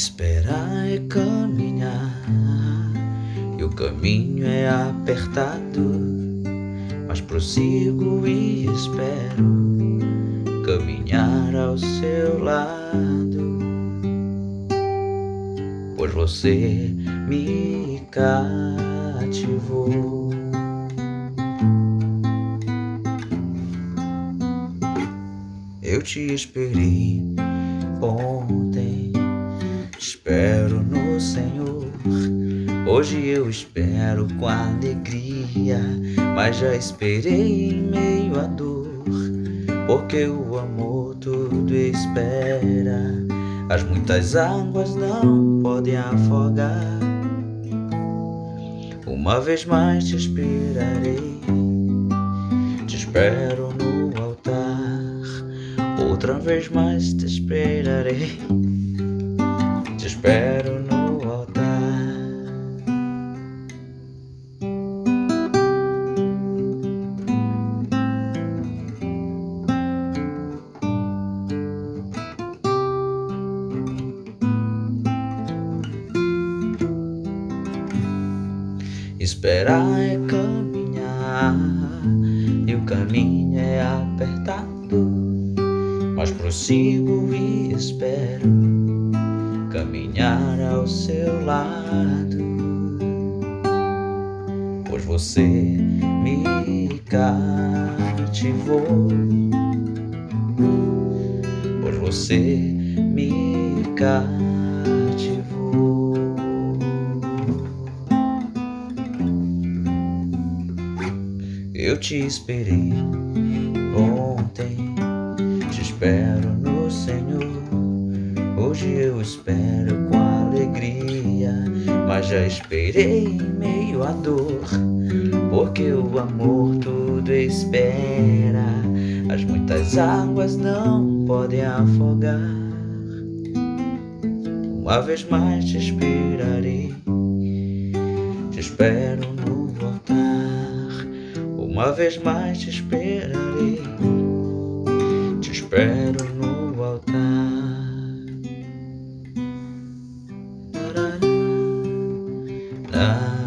Esperar é caminhar. E o caminho é apertado, mas prossigo e espero caminhar ao seu lado, pois você me cativou. Eu te esperei espero no Senhor. Hoje eu espero com alegria, mas já esperei em meio à dor, porque o amor tudo espera. As muitas águas não podem afogar. Uma vez mais te esperarei, te espero no altar. Outra vez mais te esperarei, espero no altar. Esperar é caminhar e o caminho é apertado, mas prossigo e espero caminhar ao seu lado, pois você me cativou, pois você me cativou. Eu te esperei ontem, te espero no Senhor. Hoje eu espero com alegria, mas já esperei em meio à dor, porque o amor tudo espera. As muitas águas não podem afogar. Uma vez mais te esperarei, te espero no altar. Uma vez mais te esperarei, te espero 다.